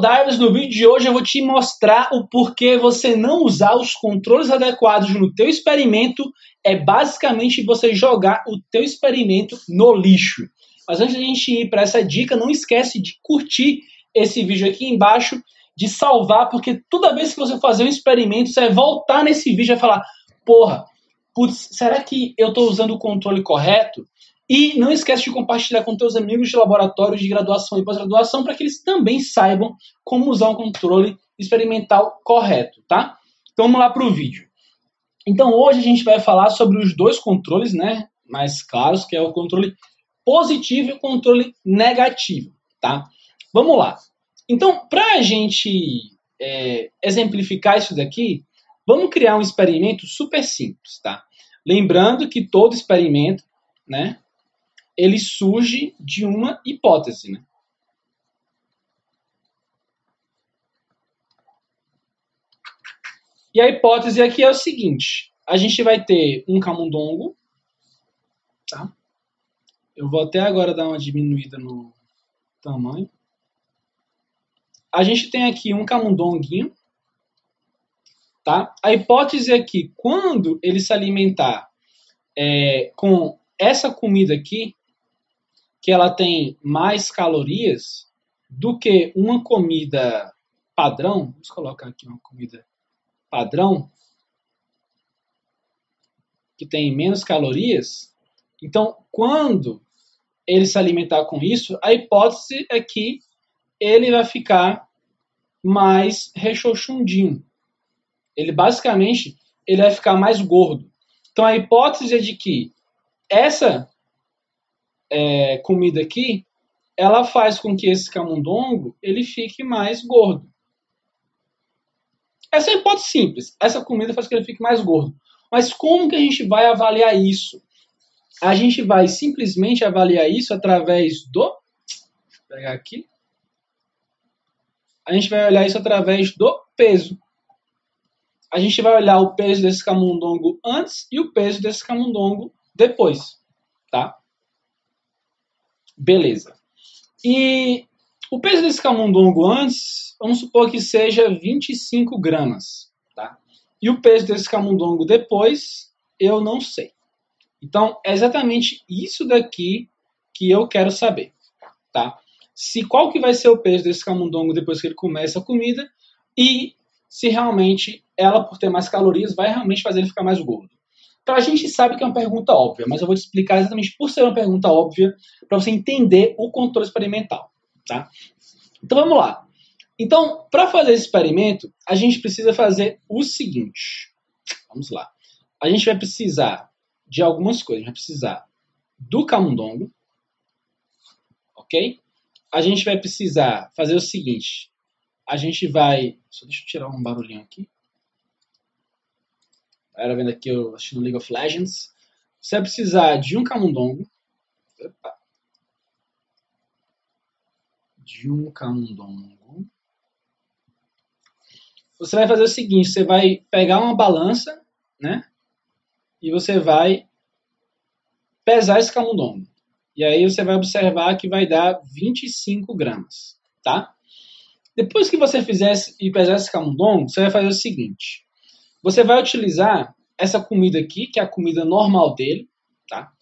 Divers, no vídeo de hoje eu vou te mostrar o porquê você não usar os controles adequados no teu experimento é basicamente você jogar o teu experimento no lixo. Mas antes da gente ir para essa dica, não esquece de curtir esse vídeo aqui embaixo, de salvar, porque toda vez que você fazer um experimento, você vai voltar nesse vídeo e falar, porra, putz, será que eu estou usando o controle correto? E não esquece de compartilhar com teus amigos de laboratório de graduação e pós-graduação para que eles também saibam como usar um controle experimental correto, tá? Então vamos lá para o vídeo. Então hoje a gente vai falar sobre os dois controles, né, mais claros, que é o controle positivo e o controle negativo, tá? Vamos lá. Então, para a gente é, exemplificar isso daqui, vamos criar um experimento super simples, tá? Lembrando que todo experimento, né, ele surge de uma hipótese, né? E a hipótese aqui é o seguinte: a gente vai ter um camundongo, tá? Eu vou até agora dar uma diminuída no tamanho. A gente tem aqui um camundonguinho, tá? A hipótese é que quando ele se alimentar é, com essa comida aqui, que ela tem mais calorias do que uma comida padrão. Vamos colocar aqui uma comida padrão que tem menos calorias. Então, quando ele se alimentar com isso, a hipótese é que ele vai ficar mais rechochundinho. Ele basicamente ele vai ficar mais gordo. Então a hipótese é de que essa é, comida aqui, ela faz com que esse camundongo ele fique mais gordo. Essa é a hipótese simples. Essa comida faz com que ele fique mais gordo. Mas como que a gente vai avaliar isso? A gente vai simplesmente avaliar isso através do. Vou pegar aqui. A gente vai olhar isso através do peso. A gente vai olhar o peso desse camundongo antes e o peso desse camundongo depois, tá? Beleza. E o peso desse camundongo antes, vamos supor que seja 25 gramas, tá? E o peso desse camundongo depois, eu não sei. Então, é exatamente isso daqui que eu quero saber, tá? Se qual que vai ser o peso desse camundongo depois que ele começa a comida e se realmente ela, por ter mais calorias, vai realmente fazer ele ficar mais gordo. Então a gente sabe que é uma pergunta óbvia, mas eu vou te explicar exatamente por ser uma pergunta óbvia para você entender o controle experimental, tá? Então vamos lá. Então, para fazer esse experimento, a gente precisa fazer o seguinte. Vamos lá. A gente vai precisar de algumas coisas. A gente vai precisar do camundongo, ok? A gente vai precisar fazer o seguinte. A gente vai... Só deixa eu tirar um barulhinho aqui era vendo aqui eu League of Legends. Você vai precisar de um camundongo. Opa. De um camundongo. Você vai fazer o seguinte, você vai pegar uma balança, né? E você vai pesar esse camundongo. E aí você vai observar que vai dar 25 gramas, tá? Depois que você fizer e pesar esse camundongo, você vai fazer o seguinte. Você vai utilizar essa comida aqui, que é a comida normal dele, tá?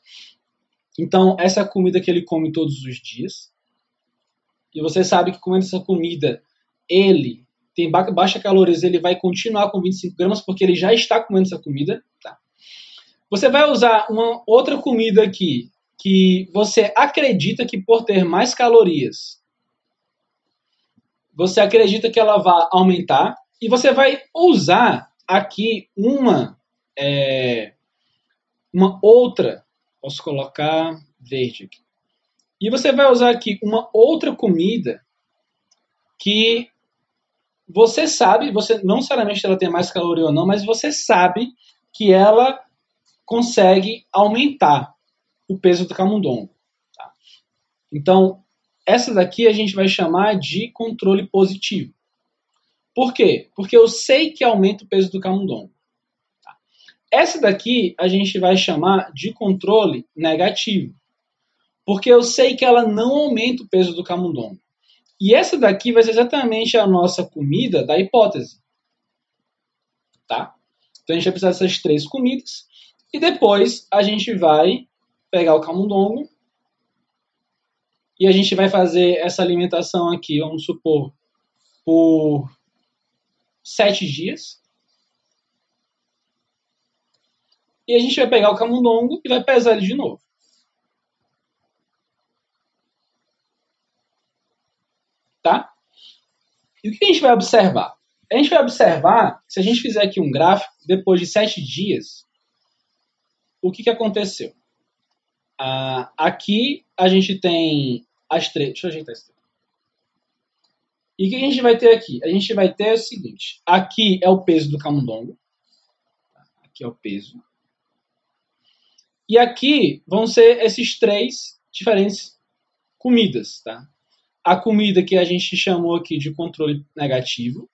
Então, essa é a comida que ele come todos os dias. E você sabe que comendo essa comida, ele tem baixa calorias, ele vai continuar com 25 gramas, porque ele já está comendo essa comida, tá? Você vai usar uma outra comida aqui, que você acredita que por ter mais calorias, você acredita que ela vai aumentar, e você vai usar aqui uma, é, uma outra, posso colocar verde aqui. E você vai usar aqui uma outra comida que você sabe, você não necessariamente ela tem mais caloria ou não, mas você sabe que ela consegue aumentar o peso do camundongo. Tá? Então, essa daqui a gente vai chamar de controle positivo. Por quê? Porque eu sei que aumenta o peso do camundongo. Tá? Essa daqui a gente vai chamar de controle negativo. Porque eu sei que ela não aumenta o peso do camundongo. E essa daqui vai ser exatamente a nossa comida da hipótese. Tá? Então a gente vai precisar dessas três comidas. E depois a gente vai pegar o camundongo e a gente vai fazer essa alimentação aqui, vamos supor, por sete dias. E a gente vai pegar o camundongo e vai pesar ele de novo. Tá? E o que a gente vai observar? A gente vai observar, se a gente fizer aqui um gráfico, depois de sete dias, o que, que aconteceu? Ah, aqui a gente tem as três. Deixa eu ajeitar isso. E o que a gente vai ter aqui? A gente vai ter o seguinte: aqui é o peso do camundongo. Aqui é o peso. E aqui vão ser esses três diferentes comidas, tá? A comida que a gente chamou aqui de controle negativo,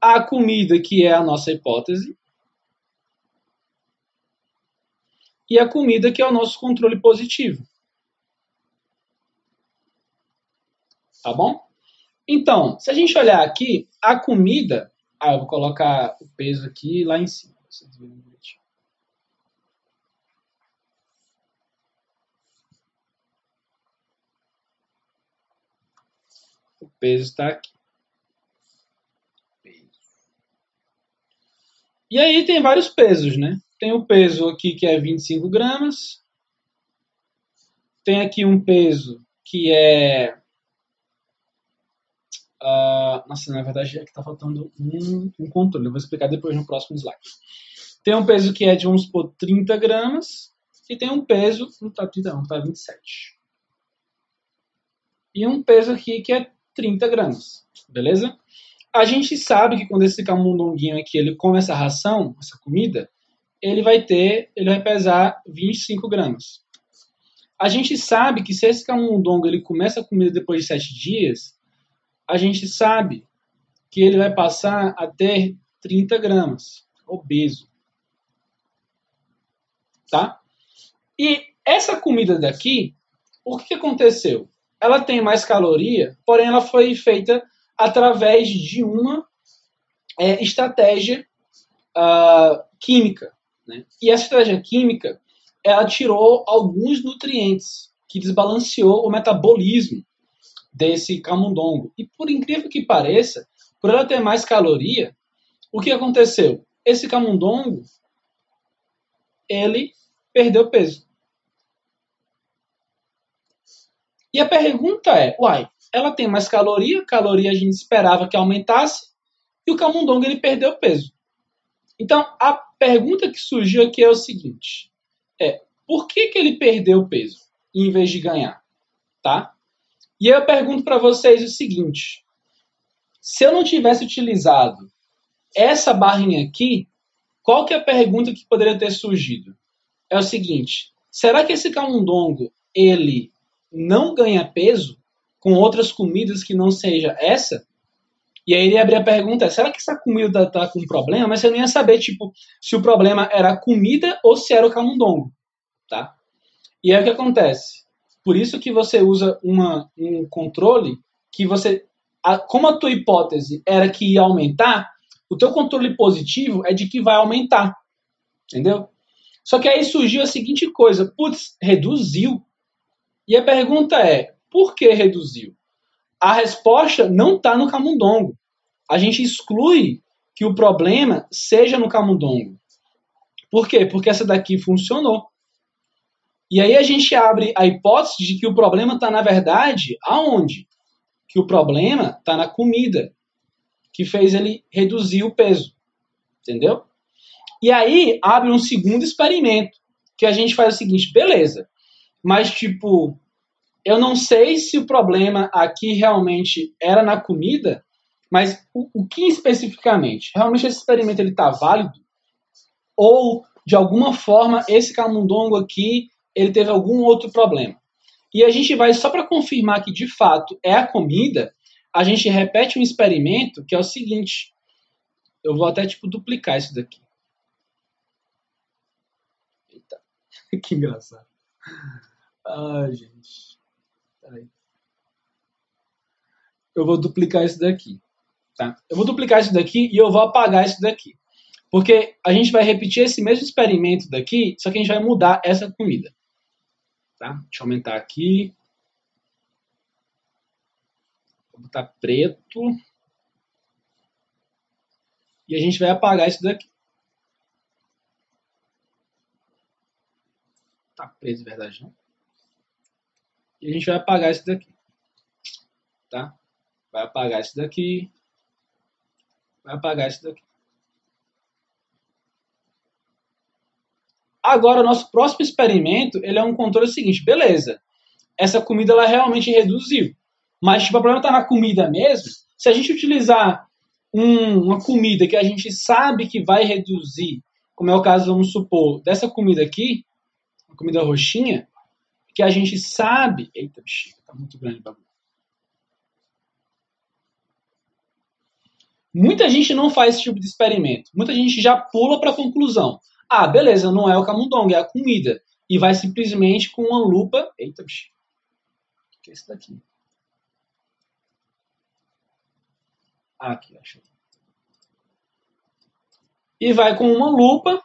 a comida que é a nossa hipótese e a comida que é o nosso controle positivo. Tá bom? Então, se a gente olhar aqui, a comida. Ah, eu vou colocar o peso aqui lá em cima. Vocês direitinho. O peso está aqui. E aí tem vários pesos, né? Tem o peso aqui que é 25 gramas. Tem aqui um peso que é Uh, nossa, na verdade é que está faltando um, um, controle. Eu vou explicar depois no próximo slide. Tem um peso que é de, vamos supor, 30 gramas. E tem um peso, não está 30 não, está 27. E um peso aqui que é 30 gramas. Beleza? A gente sabe que quando esse camundonguinho aqui ele come essa ração, essa comida, ele vai ter, ele vai pesar 25 gramas. A gente sabe que se esse camundongo ele começa a comida depois de 7 dias, a gente sabe que ele vai passar a ter 30 gramas, obeso. Tá? E essa comida daqui, o que aconteceu? Ela tem mais caloria, porém ela foi feita através de uma é, estratégia uh, química. Né? E essa estratégia química, ela tirou alguns nutrientes, que desbalanceou o metabolismo desse camundongo. E por incrível que pareça, por ela ter mais caloria, o que aconteceu? Esse camundongo, ele perdeu peso. E a pergunta é, uai, ela tem mais caloria, caloria a gente esperava que aumentasse, e o camundongo ele perdeu peso. Então, a pergunta que surgiu aqui é o seguinte, é, por que, que ele perdeu peso em vez de ganhar? Tá? E eu pergunto para vocês o seguinte: se eu não tivesse utilizado essa barrinha aqui, qual que é a pergunta que poderia ter surgido? É o seguinte: será que esse camundongo ele não ganha peso com outras comidas que não seja essa? E aí ele abrir a pergunta: será que essa comida está com problema? Mas eu não ia saber tipo se o problema era a comida ou se era o camundongo, tá? E aí o que acontece? Por isso que você usa uma, um controle que você, a, como a tua hipótese era que ia aumentar, o teu controle positivo é de que vai aumentar, entendeu? Só que aí surgiu a seguinte coisa, putz, reduziu. E a pergunta é, por que reduziu? A resposta não está no camundongo. A gente exclui que o problema seja no camundongo. Por quê? Porque essa daqui funcionou. E aí a gente abre a hipótese de que o problema está, na verdade, aonde? Que o problema está na comida, que fez ele reduzir o peso. Entendeu? E aí abre um segundo experimento, que a gente faz o seguinte, beleza, mas tipo, eu não sei se o problema aqui realmente era na comida, mas o, o que especificamente? Realmente esse experimento ele está válido? Ou, de alguma forma, esse camundongo aqui ele teve algum outro problema. E a gente vai, só para confirmar que de fato é a comida, a gente repete um experimento que é o seguinte. Eu vou até tipo duplicar isso daqui. Eita, que engraçado. Ai, gente. Peraí. eu vou duplicar isso daqui. Tá? Eu vou duplicar isso daqui e eu vou apagar isso daqui. Porque a gente vai repetir esse mesmo experimento daqui, só que a gente vai mudar essa comida. Tá? Deixa eu aumentar aqui. Vou botar preto. E a gente vai apagar isso daqui. Tá preto de verdade, não? E a gente vai apagar isso daqui. Tá? Vai apagar isso daqui. Vai apagar isso daqui. Agora, o nosso próximo experimento, ele é um controle seguinte. Beleza, essa comida ela realmente reduziu. Mas tipo, o problema está na comida mesmo. Se a gente utilizar um, uma comida que a gente sabe que vai reduzir, como é o caso, vamos supor, dessa comida aqui, uma comida roxinha, que a gente sabe... Eita, bexiga, tá muito grande o bagulho. Muita gente não faz esse tipo de experimento. Muita gente já pula para a conclusão. Ah, beleza, não é o camundongo, é a comida. E vai simplesmente com uma lupa. Eita, bicho. O que é isso daqui? Ah, aqui, achei. E vai com uma lupa.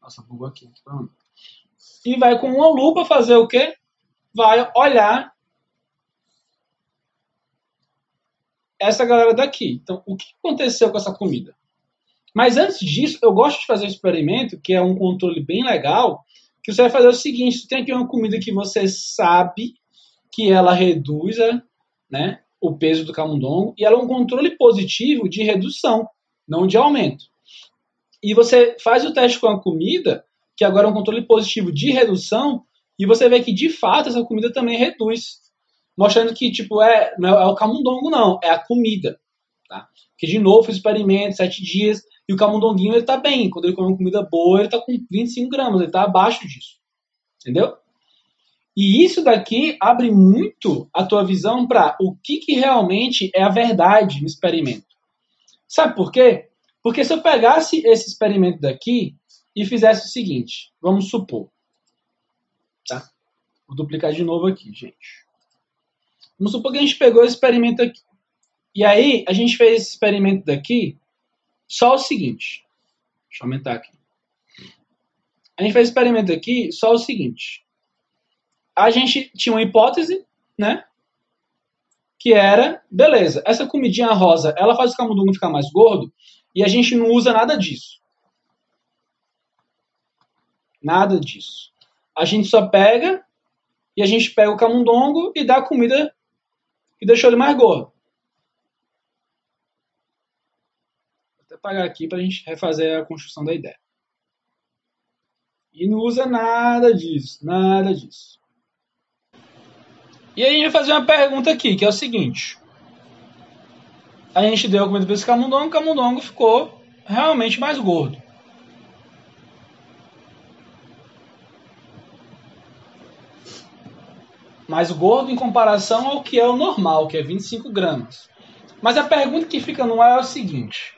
Nossa, bugou aqui. Pronto. E vai com uma lupa fazer o quê? Vai olhar essa galera daqui. Então, o que aconteceu com essa comida? Mas antes disso, eu gosto de fazer um experimento, que é um controle bem legal, que você vai fazer o seguinte, tem aqui uma comida que você sabe que ela reduz né, o peso do camundongo, e ela é um controle positivo de redução, não de aumento. E você faz o teste com a comida, que agora é um controle positivo de redução, e você vê que de fato essa comida também reduz mostrando que, tipo, é, não é, é o camundongo, não, é a comida. Tá? Porque, de novo, fiz experimento, sete dias, e o camundonguinho, ele tá bem. Quando ele come comida boa, ele tá com 25 gramas, ele tá abaixo disso. Entendeu? E isso daqui abre muito a tua visão para o que, que realmente é a verdade no experimento. Sabe por quê? Porque se eu pegasse esse experimento daqui e fizesse o seguinte, vamos supor, tá? Vou duplicar de novo aqui, gente. Vamos supor que a gente pegou esse experimento aqui. E aí, a gente fez esse experimento daqui só o seguinte. Deixa eu aumentar aqui. A gente fez esse experimento aqui só o seguinte. A gente tinha uma hipótese, né? Que era, beleza, essa comidinha rosa, ela faz o camundongo ficar mais gordo e a gente não usa nada disso. Nada disso. A gente só pega e a gente pega o camundongo e dá comida e deixou ele mais gordo. Vou até apagar aqui para a gente refazer a construção da ideia. E não usa nada disso, nada disso. E aí a gente vai fazer uma pergunta aqui, que é o seguinte. A gente deu a comida para esse camundongo, o camundongo ficou realmente mais gordo. Mais gordo em comparação ao que é o normal, que é 25 gramas. Mas a pergunta que fica no ar é o seguinte: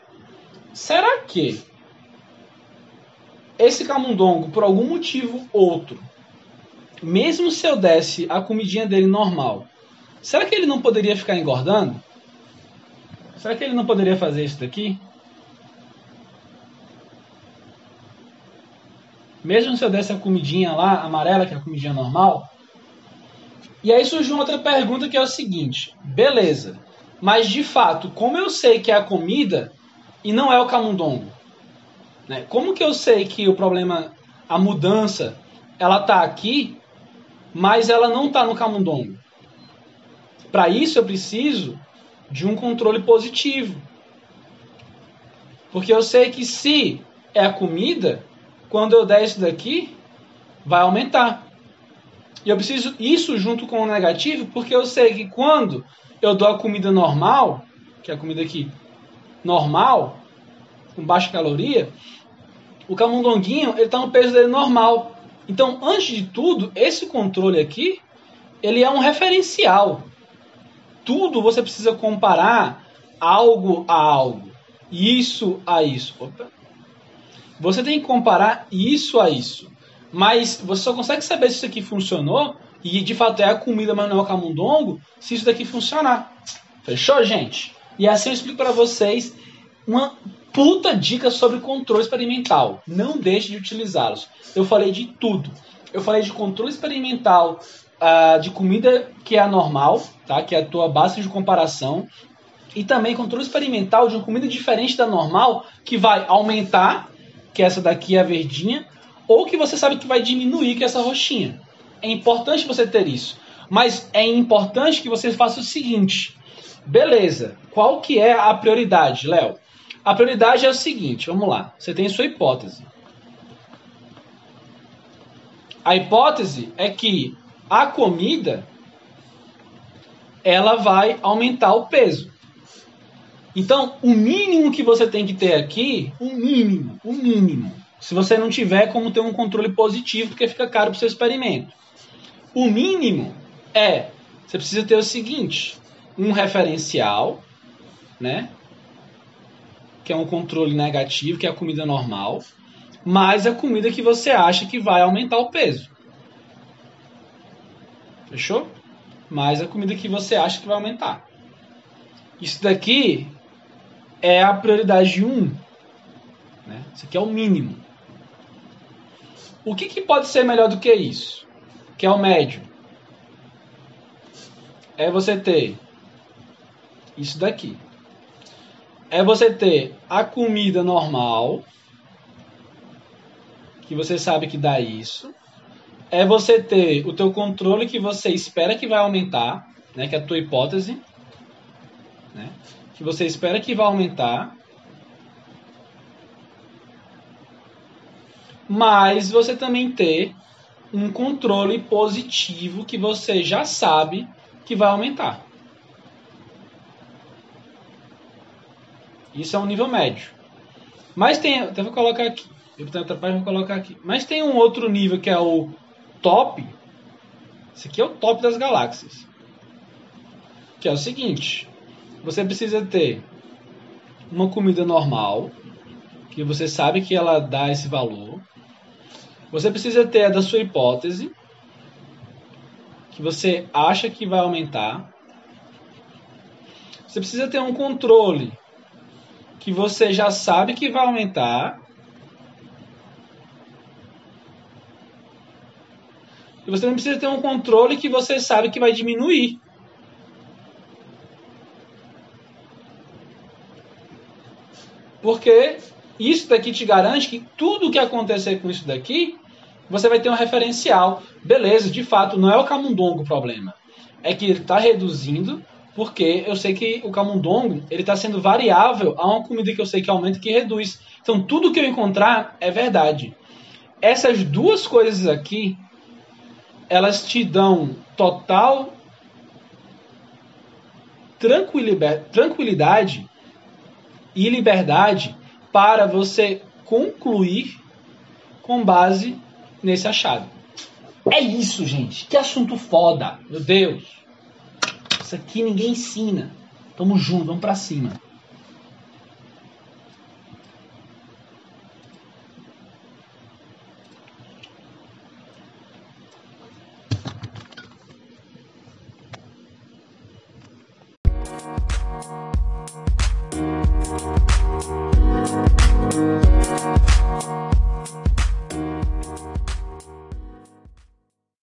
será que esse camundongo, por algum motivo outro, mesmo se eu desse a comidinha dele normal, será que ele não poderia ficar engordando? Será que ele não poderia fazer isso daqui? Mesmo se eu desse a comidinha lá, amarela, que é a comidinha normal, e aí surge uma outra pergunta que é o seguinte: beleza, mas de fato, como eu sei que é a comida e não é o camundongo? Né? Como que eu sei que o problema, a mudança, ela está aqui, mas ela não está no camundongo? Para isso eu preciso de um controle positivo. Porque eu sei que se é a comida, quando eu der isso daqui, vai aumentar. E eu preciso isso junto com o negativo, porque eu sei que quando eu dou a comida normal, que é a comida aqui normal, com baixa caloria, o camundonguinho ele está no peso dele normal. Então, antes de tudo, esse controle aqui, ele é um referencial. Tudo você precisa comparar algo a algo, isso a isso. Opa. Você tem que comparar isso a isso. Mas você só consegue saber se isso aqui funcionou e de fato é a comida, é o camundongo, se isso daqui funcionar. Fechou, gente? E assim eu explico para vocês uma puta dica sobre controle experimental. Não deixe de utilizá-los. Eu falei de tudo. Eu falei de controle experimental uh, de comida que é anormal, tá? que é a tua base de comparação. E também controle experimental de uma comida diferente da normal, que vai aumentar, que essa daqui é a verdinha, ou que você sabe que vai diminuir, que é essa roxinha. É importante você ter isso. Mas é importante que você faça o seguinte. Beleza, qual que é a prioridade, Léo? A prioridade é o seguinte, vamos lá. Você tem sua hipótese. A hipótese é que a comida ela vai aumentar o peso. Então, o mínimo que você tem que ter aqui, o mínimo, o mínimo. Se você não tiver como ter um controle positivo, porque fica caro para o seu experimento. O mínimo é, você precisa ter o seguinte, um referencial, né? Que é um controle negativo, que é a comida normal, mais a comida que você acha que vai aumentar o peso. Fechou? Mais a comida que você acha que vai aumentar. Isso daqui é a prioridade 1. Né? Isso aqui é o mínimo. O que, que pode ser melhor do que isso? Que é o médio. É você ter isso daqui. É você ter a comida normal, que você sabe que dá isso. É você ter o teu controle que você espera que vai aumentar, né, que é a tua hipótese, né, que você espera que vai aumentar. Mas você também ter um controle positivo que você já sabe que vai aumentar. Isso é um nível médio. Mas tem, até vou colocar aqui. Eu tenho vou colocar aqui. Mas tem um outro nível que é o top. Esse aqui é o top das galáxias. Que é o seguinte: você precisa ter uma comida normal, que você sabe que ela dá esse valor. Você precisa ter a da sua hipótese, que você acha que vai aumentar. Você precisa ter um controle que você já sabe que vai aumentar. E você não precisa ter um controle que você sabe que vai diminuir. Porque isso daqui te garante que tudo que acontecer com isso daqui, você vai ter um referencial. Beleza, de fato, não é o camundongo o problema. É que ele está reduzindo porque eu sei que o camundongo ele está sendo variável a uma comida que eu sei que aumenta e que reduz. Então tudo que eu encontrar é verdade. Essas duas coisas aqui, elas te dão total tranquilidade e liberdade para você concluir com base nesse achado. É isso, gente. Que assunto foda. Meu Deus. Isso aqui ninguém ensina. Tamo junto, vamos pra cima.